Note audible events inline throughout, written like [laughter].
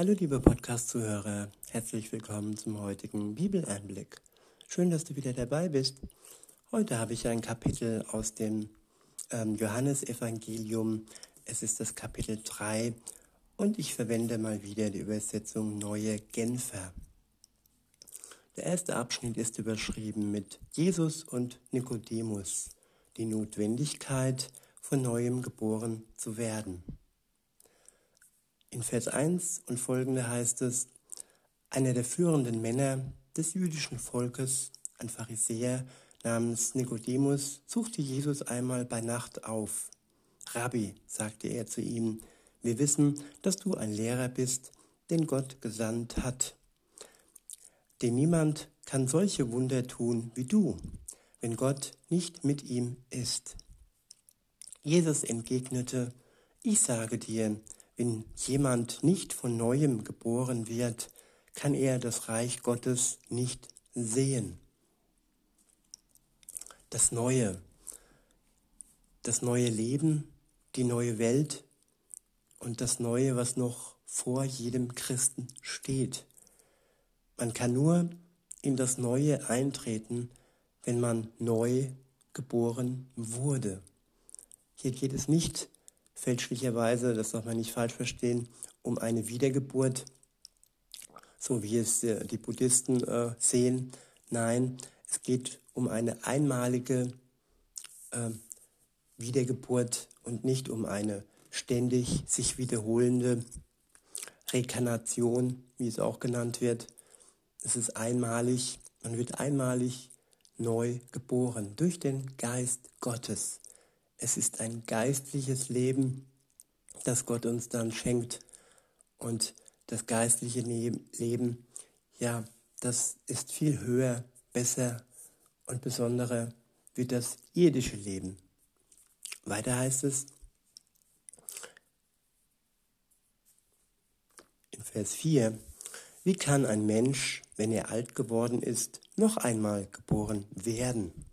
Hallo liebe Podcast-Zuhörer, herzlich willkommen zum heutigen Bibeleinblick. Schön, dass du wieder dabei bist. Heute habe ich ein Kapitel aus dem ähm, Johannesevangelium. Es ist das Kapitel 3 und ich verwende mal wieder die Übersetzung Neue Genfer. Der erste Abschnitt ist überschrieben mit Jesus und Nikodemus, die Notwendigkeit, von neuem geboren zu werden. In Vers 1 und folgende heißt es, einer der führenden Männer des jüdischen Volkes, ein Pharisäer namens Nikodemus, suchte Jesus einmal bei Nacht auf. Rabbi, sagte er zu ihm, wir wissen, dass du ein Lehrer bist, den Gott gesandt hat. Denn niemand kann solche Wunder tun wie du, wenn Gott nicht mit ihm ist. Jesus entgegnete, ich sage dir, wenn jemand nicht von neuem geboren wird, kann er das Reich Gottes nicht sehen. Das Neue, das neue Leben, die neue Welt und das Neue, was noch vor jedem Christen steht. Man kann nur in das Neue eintreten, wenn man neu geboren wurde. Hier geht es nicht fälschlicherweise, das darf man nicht falsch verstehen, um eine Wiedergeburt, so wie es äh, die Buddhisten äh, sehen. Nein, es geht um eine einmalige äh, Wiedergeburt und nicht um eine ständig sich wiederholende Rekarnation, wie es auch genannt wird. Es ist einmalig, man wird einmalig neu geboren durch den Geist Gottes. Es ist ein geistliches Leben, das Gott uns dann schenkt. Und das geistliche Leben, ja, das ist viel höher, besser und besonderer wie das irdische Leben. Weiter heißt es in Vers 4, wie kann ein Mensch, wenn er alt geworden ist, noch einmal geboren werden?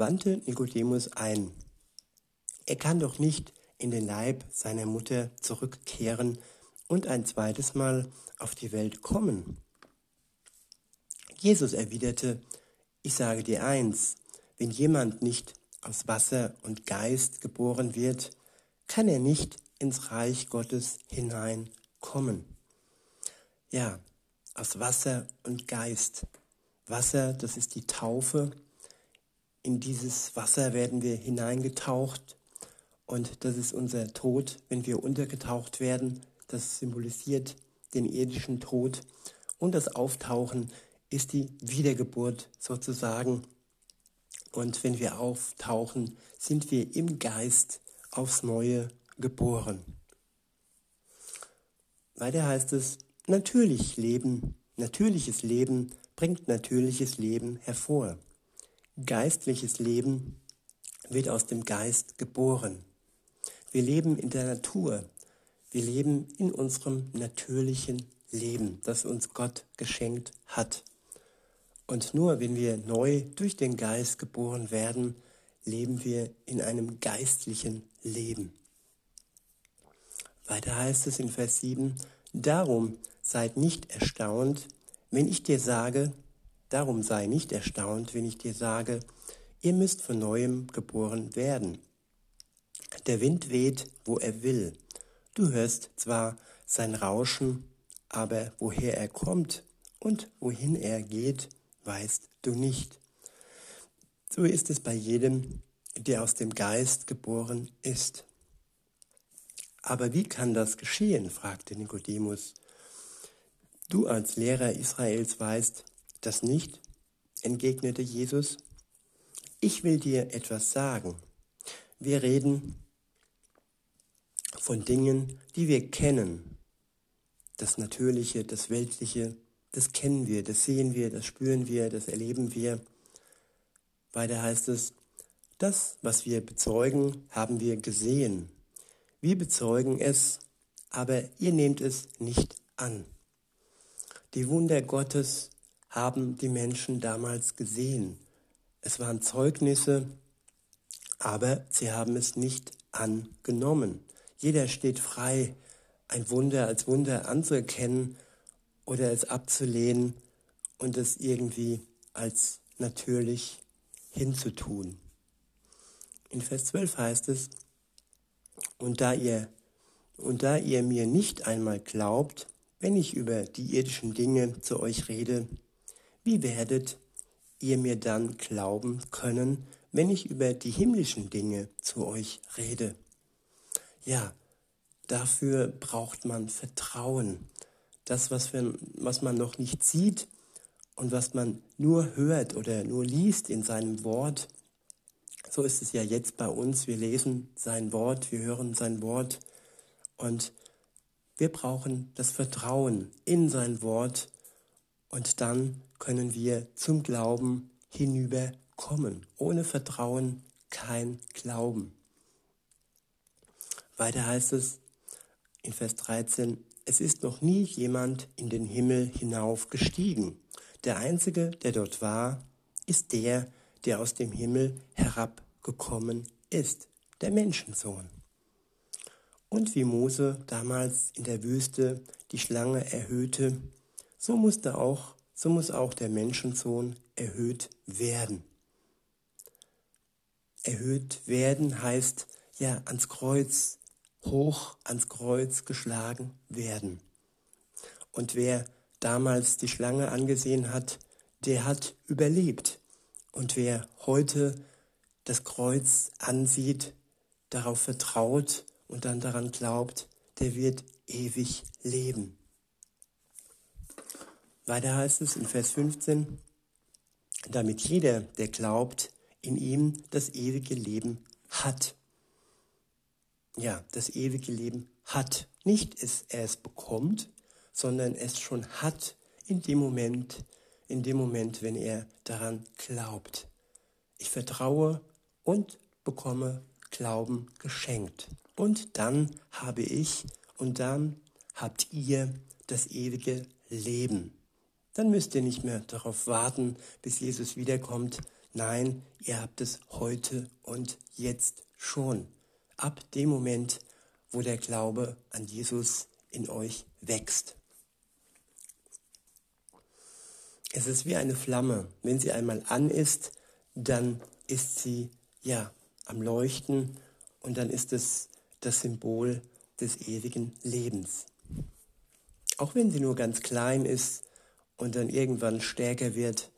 Wandte Nikodemus ein. Er kann doch nicht in den Leib seiner Mutter zurückkehren und ein zweites Mal auf die Welt kommen. Jesus erwiderte, ich sage dir eins, wenn jemand nicht aus Wasser und Geist geboren wird, kann er nicht ins Reich Gottes hineinkommen. Ja, aus Wasser und Geist. Wasser, das ist die Taufe, in dieses Wasser werden wir hineingetaucht und das ist unser Tod, wenn wir untergetaucht werden. Das symbolisiert den irdischen Tod und das Auftauchen ist die Wiedergeburt sozusagen. Und wenn wir auftauchen, sind wir im Geist aufs Neue geboren. Weiter heißt es, natürlich Leben, natürliches Leben bringt natürliches Leben hervor geistliches Leben wird aus dem Geist geboren. Wir leben in der Natur. Wir leben in unserem natürlichen Leben, das uns Gott geschenkt hat. Und nur wenn wir neu durch den Geist geboren werden, leben wir in einem geistlichen Leben. Weiter heißt es in Vers 7, Darum seid nicht erstaunt, wenn ich dir sage, Darum sei nicht erstaunt, wenn ich dir sage, ihr müsst von neuem geboren werden. Der Wind weht, wo er will. Du hörst zwar sein Rauschen, aber woher er kommt und wohin er geht, weißt du nicht. So ist es bei jedem, der aus dem Geist geboren ist. Aber wie kann das geschehen? fragte Nikodemus. Du als Lehrer Israels weißt, das nicht? entgegnete Jesus. Ich will dir etwas sagen. Wir reden von Dingen, die wir kennen. Das Natürliche, das Weltliche, das kennen wir, das sehen wir, das spüren wir, das erleben wir. Weiter heißt es, das, was wir bezeugen, haben wir gesehen. Wir bezeugen es, aber ihr nehmt es nicht an. Die Wunder Gottes haben die Menschen damals gesehen. Es waren Zeugnisse, aber sie haben es nicht angenommen. Jeder steht frei, ein Wunder als Wunder anzuerkennen oder es abzulehnen und es irgendwie als natürlich hinzutun. In Vers 12 heißt es, und da ihr, und da ihr mir nicht einmal glaubt, wenn ich über die irdischen Dinge zu euch rede, wie werdet ihr mir dann glauben können, wenn ich über die himmlischen Dinge zu euch rede? Ja, dafür braucht man Vertrauen. Das, was, wir, was man noch nicht sieht und was man nur hört oder nur liest in seinem Wort, so ist es ja jetzt bei uns. Wir lesen sein Wort, wir hören sein Wort und wir brauchen das Vertrauen in sein Wort und dann können wir zum Glauben hinüberkommen. Ohne Vertrauen kein Glauben. Weiter heißt es in Vers 13, es ist noch nie jemand in den Himmel hinaufgestiegen. Der Einzige, der dort war, ist der, der aus dem Himmel herabgekommen ist, der Menschensohn. Und wie Mose damals in der Wüste die Schlange erhöhte, so musste auch, so muss auch der Menschensohn erhöht werden. Erhöht werden heißt ja ans Kreuz, hoch ans Kreuz geschlagen werden. Und wer damals die Schlange angesehen hat, der hat überlebt. Und wer heute das Kreuz ansieht, darauf vertraut und dann daran glaubt, der wird ewig leben. Weiter heißt es in Vers 15, damit jeder, der glaubt, in ihm das ewige Leben hat. Ja, das ewige Leben hat. Nicht ist er es bekommt, sondern es schon hat in dem Moment, in dem Moment, wenn er daran glaubt. Ich vertraue und bekomme Glauben geschenkt. Und dann habe ich und dann habt ihr das ewige Leben. Dann müsst ihr nicht mehr darauf warten, bis Jesus wiederkommt. Nein, ihr habt es heute und jetzt schon. Ab dem Moment, wo der Glaube an Jesus in euch wächst. Es ist wie eine Flamme. Wenn sie einmal an ist, dann ist sie ja am Leuchten und dann ist es das Symbol des ewigen Lebens. Auch wenn sie nur ganz klein ist und dann irgendwann stärker wird,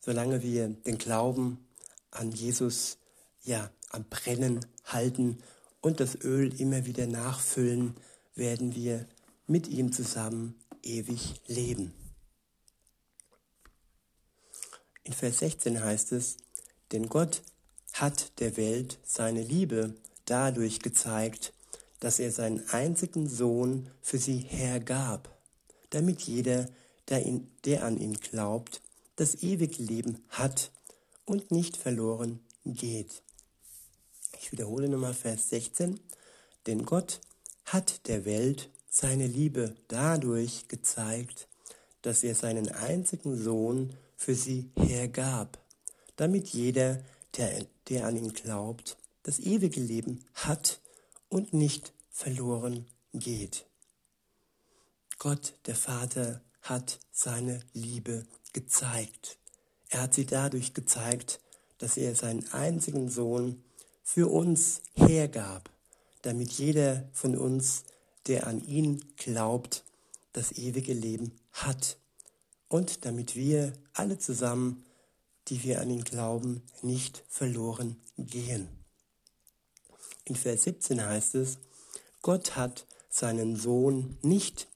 solange wir den Glauben an Jesus ja am Brennen halten und das Öl immer wieder nachfüllen, werden wir mit ihm zusammen ewig leben. In Vers 16 heißt es, denn Gott hat der Welt seine Liebe dadurch gezeigt, dass er seinen einzigen Sohn für sie hergab, damit jeder, der, ihn, der an ihn glaubt, das ewige Leben hat und nicht verloren geht. Ich wiederhole nochmal Vers 16. Denn Gott hat der Welt seine Liebe dadurch gezeigt, dass er seinen einzigen Sohn für sie hergab, damit jeder, der, der an ihn glaubt, das ewige Leben hat und nicht verloren geht. Gott, der Vater, hat seine Liebe gezeigt. Er hat sie dadurch gezeigt, dass er seinen einzigen Sohn für uns hergab, damit jeder von uns, der an ihn glaubt, das ewige Leben hat und damit wir alle zusammen, die wir an ihn glauben, nicht verloren gehen. In Vers 17 heißt es, Gott hat seinen Sohn nicht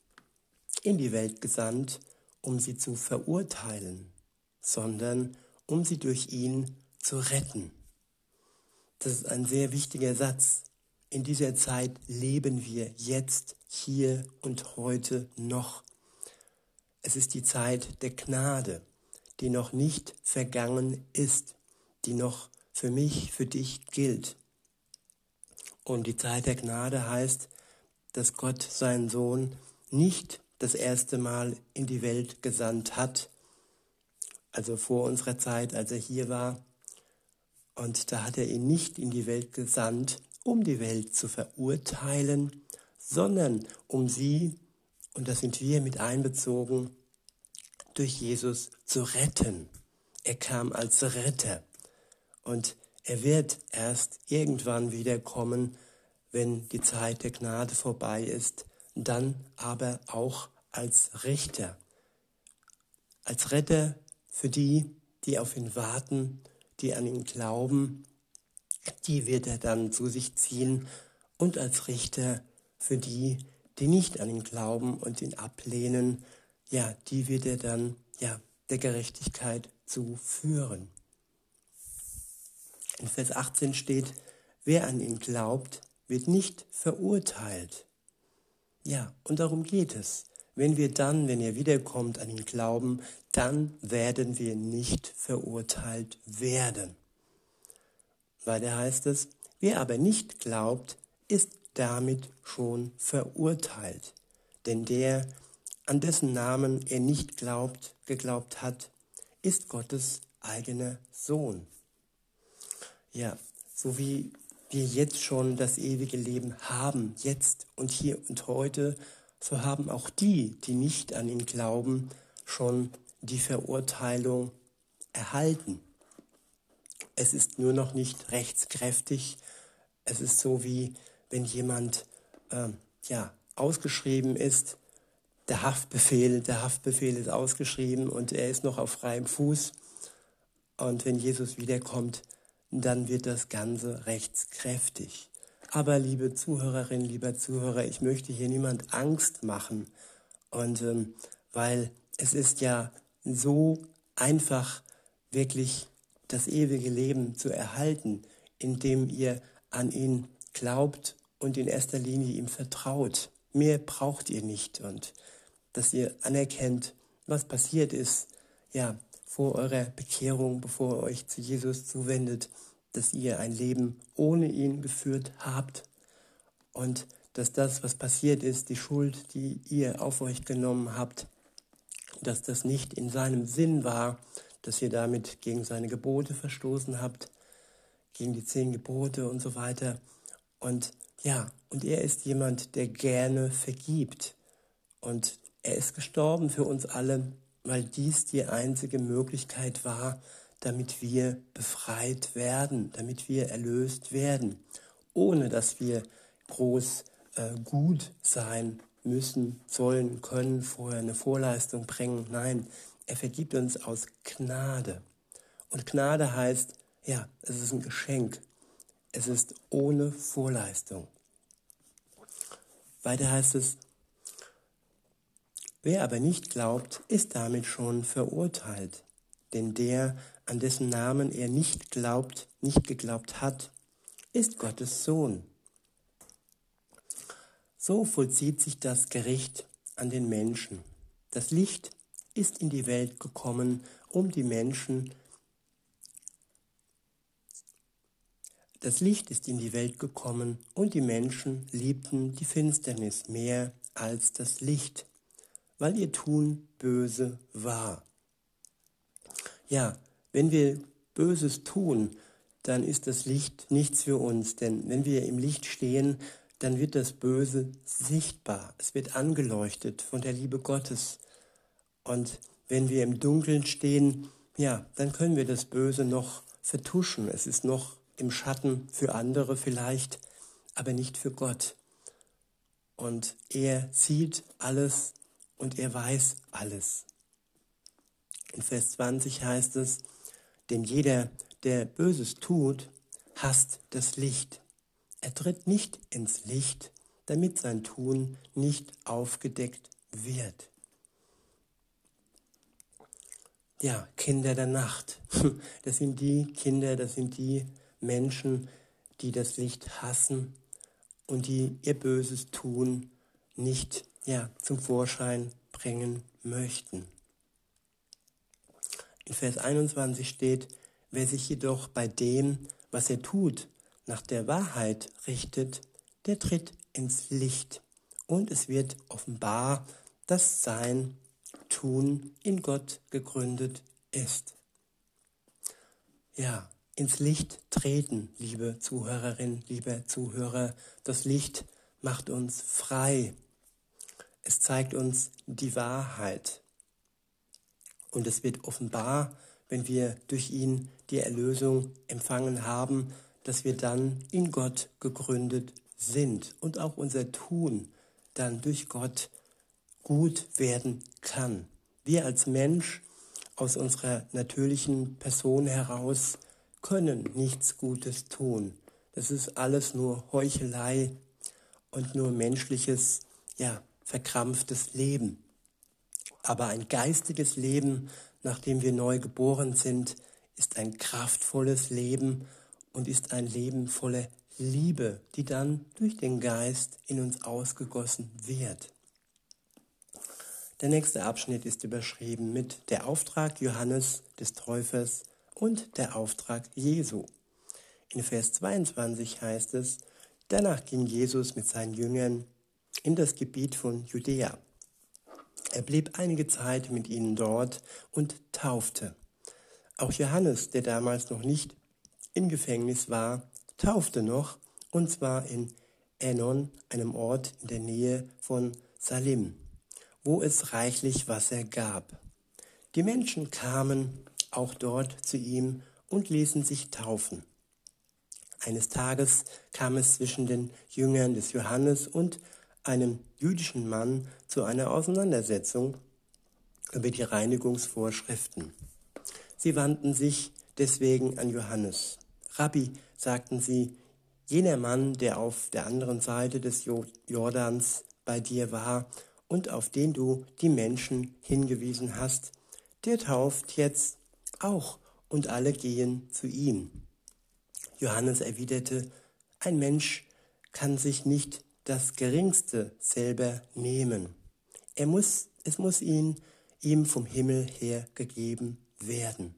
in die Welt gesandt, um sie zu verurteilen, sondern um sie durch ihn zu retten. Das ist ein sehr wichtiger Satz. In dieser Zeit leben wir jetzt, hier und heute noch. Es ist die Zeit der Gnade, die noch nicht vergangen ist, die noch für mich, für dich gilt. Und die Zeit der Gnade heißt, dass Gott seinen Sohn nicht das erste Mal in die Welt gesandt hat, also vor unserer Zeit, als er hier war. Und da hat er ihn nicht in die Welt gesandt, um die Welt zu verurteilen, sondern um sie, und das sind wir mit einbezogen, durch Jesus zu retten. Er kam als Retter und er wird erst irgendwann wieder kommen, wenn die Zeit der Gnade vorbei ist, dann aber auch als Richter, als Retter für die, die auf ihn warten, die an ihn glauben, die wird er dann zu sich ziehen und als Richter für die, die nicht an ihn glauben und ihn ablehnen, ja, die wird er dann ja der Gerechtigkeit zu führen. In Vers 18 steht, wer an ihn glaubt, wird nicht verurteilt. Ja, und darum geht es. Wenn wir dann, wenn er wiederkommt, an ihn glauben, dann werden wir nicht verurteilt werden. Weiter heißt es, wer aber nicht glaubt, ist damit schon verurteilt. Denn der, an dessen Namen er nicht glaubt, geglaubt hat, ist Gottes eigener Sohn. Ja, so wie wir jetzt schon das ewige Leben haben, jetzt und hier und heute, so haben auch die, die nicht an ihn glauben, schon die Verurteilung erhalten. Es ist nur noch nicht rechtskräftig. Es ist so wie wenn jemand äh, ja ausgeschrieben ist, der Haftbefehl, der Haftbefehl ist ausgeschrieben und er ist noch auf freiem Fuß. Und wenn Jesus wiederkommt, dann wird das Ganze rechtskräftig. Aber liebe Zuhörerinnen, lieber Zuhörer, ich möchte hier niemand Angst machen. Und ähm, weil es ist ja so einfach, wirklich das ewige Leben zu erhalten, indem ihr an ihn glaubt und in erster Linie ihm vertraut. Mehr braucht ihr nicht und dass ihr anerkennt, was passiert ist, ja, vor eurer Bekehrung, bevor ihr euch zu Jesus zuwendet, dass ihr ein Leben ohne ihn geführt habt und dass das, was passiert ist, die Schuld, die ihr auf euch genommen habt, dass das nicht in seinem Sinn war, dass ihr damit gegen seine Gebote verstoßen habt, gegen die zehn Gebote und so weiter. Und ja, und er ist jemand, der gerne vergibt. Und er ist gestorben für uns alle, weil dies die einzige Möglichkeit war, damit wir befreit werden, damit wir erlöst werden, ohne dass wir groß äh, gut sein müssen, sollen, können, vorher eine Vorleistung bringen. Nein, er vergibt uns aus Gnade. Und Gnade heißt, ja, es ist ein Geschenk. Es ist ohne Vorleistung. Weiter heißt es, wer aber nicht glaubt, ist damit schon verurteilt. Denn der, an dessen Namen er nicht glaubt, nicht geglaubt hat, ist Gottes Sohn. So vollzieht sich das Gericht an den Menschen. Das Licht ist in die Welt gekommen, um die Menschen Das Licht ist in die Welt gekommen und die Menschen liebten die Finsternis mehr als das Licht, weil ihr Tun böse war. Ja, wenn wir Böses tun, dann ist das Licht nichts für uns, denn wenn wir im Licht stehen, dann wird das Böse sichtbar. Es wird angeleuchtet von der Liebe Gottes. Und wenn wir im Dunkeln stehen, ja, dann können wir das Böse noch vertuschen. Es ist noch im Schatten für andere vielleicht, aber nicht für Gott. Und er sieht alles und er weiß alles. In Vers 20 heißt es, denn jeder, der Böses tut, hasst das Licht. Er tritt nicht ins Licht, damit sein Tun nicht aufgedeckt wird. Ja, Kinder der Nacht. [laughs] Das sind die Kinder, das sind die Menschen, die das Licht hassen und die ihr Böses tun, nicht ja, zum Vorschein bringen möchten. In Vers 21 steht, wer sich jedoch bei dem, was er tut, nach der Wahrheit richtet, der tritt ins Licht und es wird offenbar, dass sein Tun in Gott gegründet ist. Ja, ins Licht treten, liebe Zuhörerin, liebe Zuhörer. Das Licht macht uns frei. Es zeigt uns die Wahrheit. Und es wird offenbar, wenn wir durch ihn die Erlösung empfangen haben, dass wir dann in Gott gegründet sind und auch unser Tun dann durch Gott gut werden kann. Wir als Mensch aus unserer natürlichen Person heraus können nichts Gutes tun. Das ist alles nur Heuchelei und nur menschliches, ja, verkrampftes Leben. Aber ein geistiges Leben, nachdem wir neu geboren sind, ist ein kraftvolles Leben und ist ein Leben voller Liebe, die dann durch den Geist in uns ausgegossen wird. Der nächste Abschnitt ist überschrieben mit der Auftrag Johannes des Täufers und der Auftrag Jesu. In Vers 22 heißt es, danach ging Jesus mit seinen Jüngern in das Gebiet von Judäa. Er blieb einige Zeit mit ihnen dort und taufte. Auch Johannes, der damals noch nicht im Gefängnis war, taufte noch, und zwar in Enon, einem Ort in der Nähe von Salim wo es reichlich Wasser gab. Die Menschen kamen auch dort zu ihm und ließen sich taufen. Eines Tages kam es zwischen den Jüngern des Johannes und einem jüdischen Mann zu einer Auseinandersetzung über die Reinigungsvorschriften. Sie wandten sich deswegen an Johannes. Rabbi, sagten sie, jener Mann, der auf der anderen Seite des Jordans bei dir war und auf den du die Menschen hingewiesen hast, der tauft jetzt auch und alle gehen zu ihm. Johannes erwiderte, ein Mensch kann sich nicht das Geringste selber nehmen. Er muss, es muss ihn, ihm vom Himmel her gegeben werden.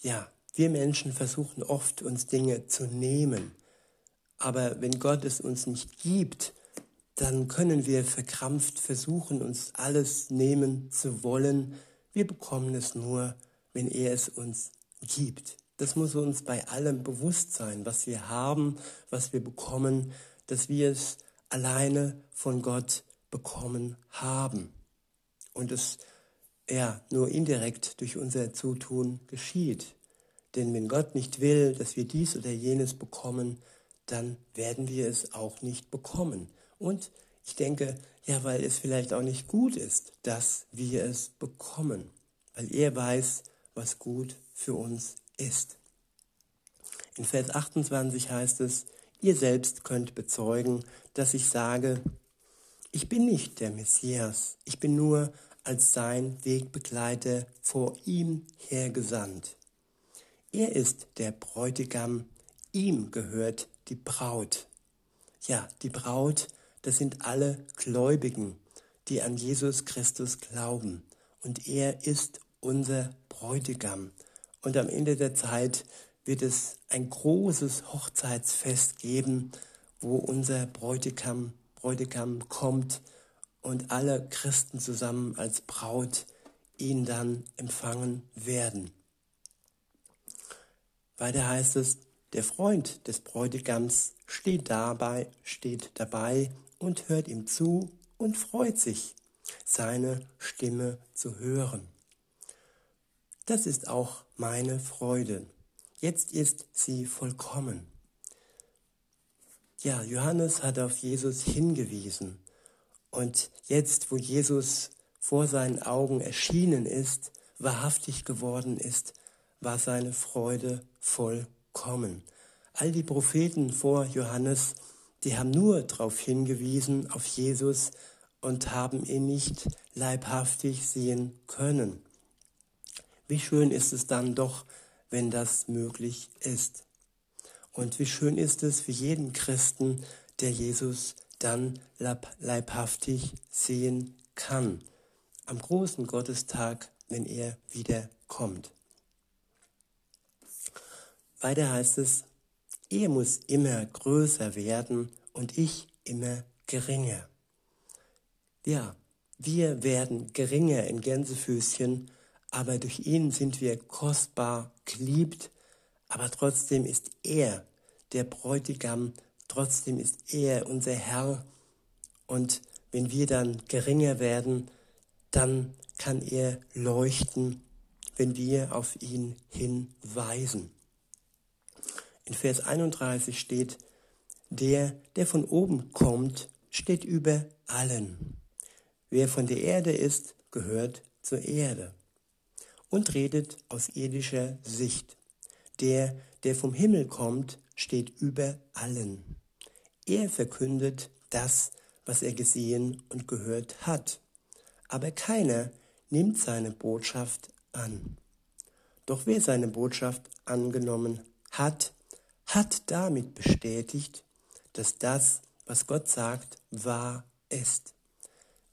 Ja, wir Menschen versuchen oft, uns Dinge zu nehmen. Aber wenn Gott es uns nicht gibt, dann können wir verkrampft versuchen, uns alles nehmen zu wollen. Wir bekommen es nur, wenn er es uns gibt. Das muss uns bei allem bewusst sein, was wir haben, was wir bekommen, dass wir es alleine von Gott bekommen haben. Und es ja nur indirekt durch unser Zutun geschieht. Denn wenn Gott nicht will, dass wir dies oder jenes bekommen, dann werden wir es auch nicht bekommen. Und ich denke, ja, weil es vielleicht auch nicht gut ist, dass wir es bekommen, weil er weiß, was gut für uns ist. In Vers 28 heißt es, ihr selbst könnt bezeugen, dass ich sage, ich bin nicht der Messias, ich bin nur als sein Wegbegleiter vor ihm hergesandt. Er ist der Bräutigam, ihm gehört die Braut. Ja, die Braut, das sind alle Gläubigen, die an Jesus Christus glauben. Und er ist unser Bräutigam. Und am Ende der Zeit wird es ein großes Hochzeitsfest geben, wo unser Bräutigam, Bräutigam kommt und alle Christen zusammen als Braut ihn dann empfangen werden. Weiter heißt es, der Freund des Bräutigams steht dabei, steht dabei und hört ihm zu und freut sich, seine Stimme zu hören. Das ist auch meine Freude. Jetzt ist sie vollkommen. Ja, Johannes hat auf Jesus hingewiesen. Und jetzt, wo Jesus vor seinen Augen erschienen ist, wahrhaftig geworden ist, war seine Freude vollkommen. All die Propheten vor Johannes die haben nur darauf hingewiesen, auf Jesus und haben ihn nicht leibhaftig sehen können. Wie schön ist es dann doch, wenn das möglich ist. Und wie schön ist es für jeden Christen, der Jesus dann leibhaftig sehen kann. Am großen Gottestag, wenn er wieder kommt. Weiter heißt es, er muss immer größer werden und ich immer geringer. Ja, wir werden geringer in Gänsefüßchen, aber durch ihn sind wir kostbar geliebt, aber trotzdem ist er, der Bräutigam, trotzdem ist er unser Herr und wenn wir dann geringer werden, dann kann er leuchten, wenn wir auf ihn hinweisen. In Vers 31 steht, der, der von oben kommt, steht über allen. Wer von der Erde ist, gehört zur Erde und redet aus irdischer Sicht. Der, der vom Himmel kommt, steht über allen. Er verkündet das, was er gesehen und gehört hat. Aber keiner nimmt seine Botschaft an. Doch wer seine Botschaft angenommen hat, hat damit bestätigt, dass das, was Gott sagt, wahr ist.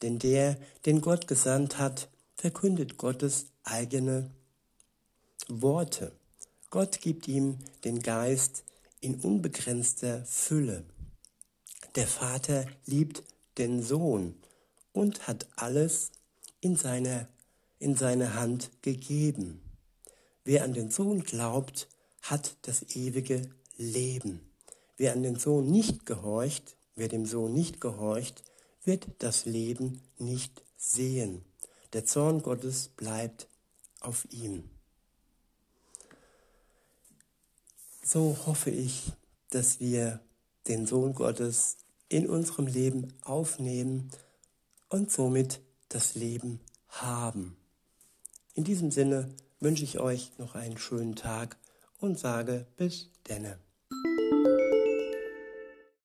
Denn der, den Gott gesandt hat, verkündet Gottes eigene Worte. Gott gibt ihm den Geist in unbegrenzter Fülle. Der Vater liebt den Sohn und hat alles in seine, in seine Hand gegeben. Wer an den Sohn glaubt, hat das ewige Leben. Wer an den Sohn nicht gehorcht, wer dem Sohn nicht gehorcht, wird das Leben nicht sehen. Der Zorn Gottes bleibt auf ihm. So hoffe ich, dass wir den Sohn Gottes in unserem Leben aufnehmen und somit das Leben haben. In diesem Sinne wünsche ich euch noch einen schönen Tag und sage bis denne.